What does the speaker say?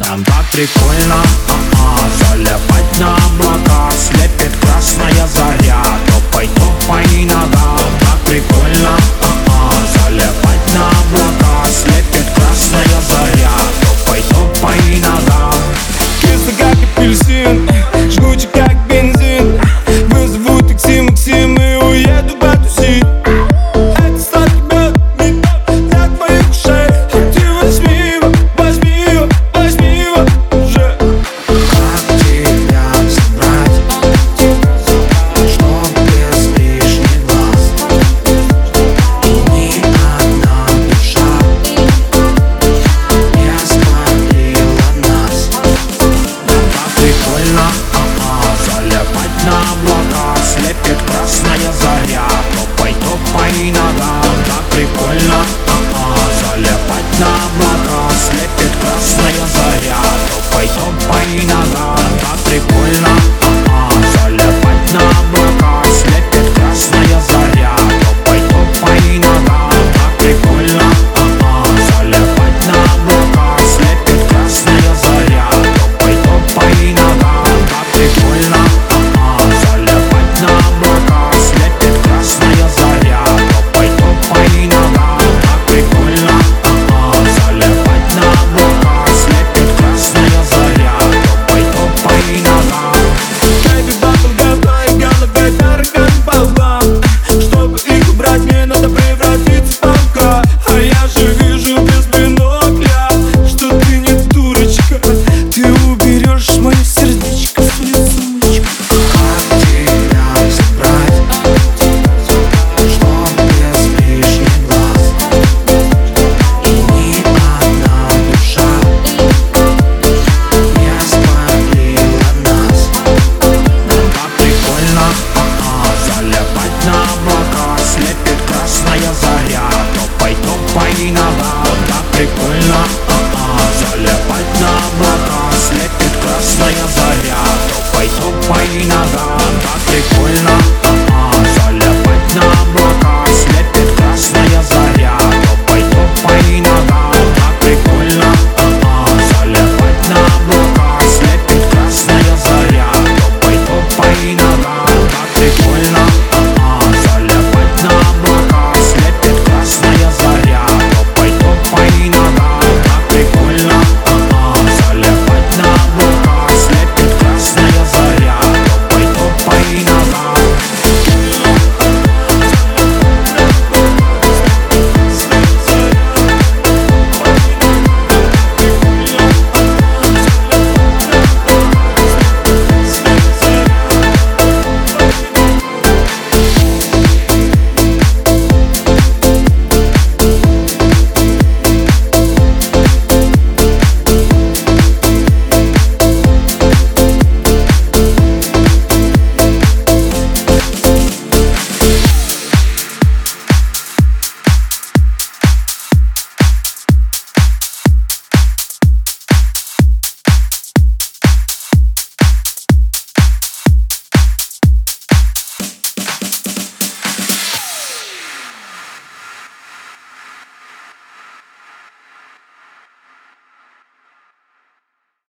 Нам так прикольно, а-а Залипать на облака. Слепит красная заря. Топай, топай нога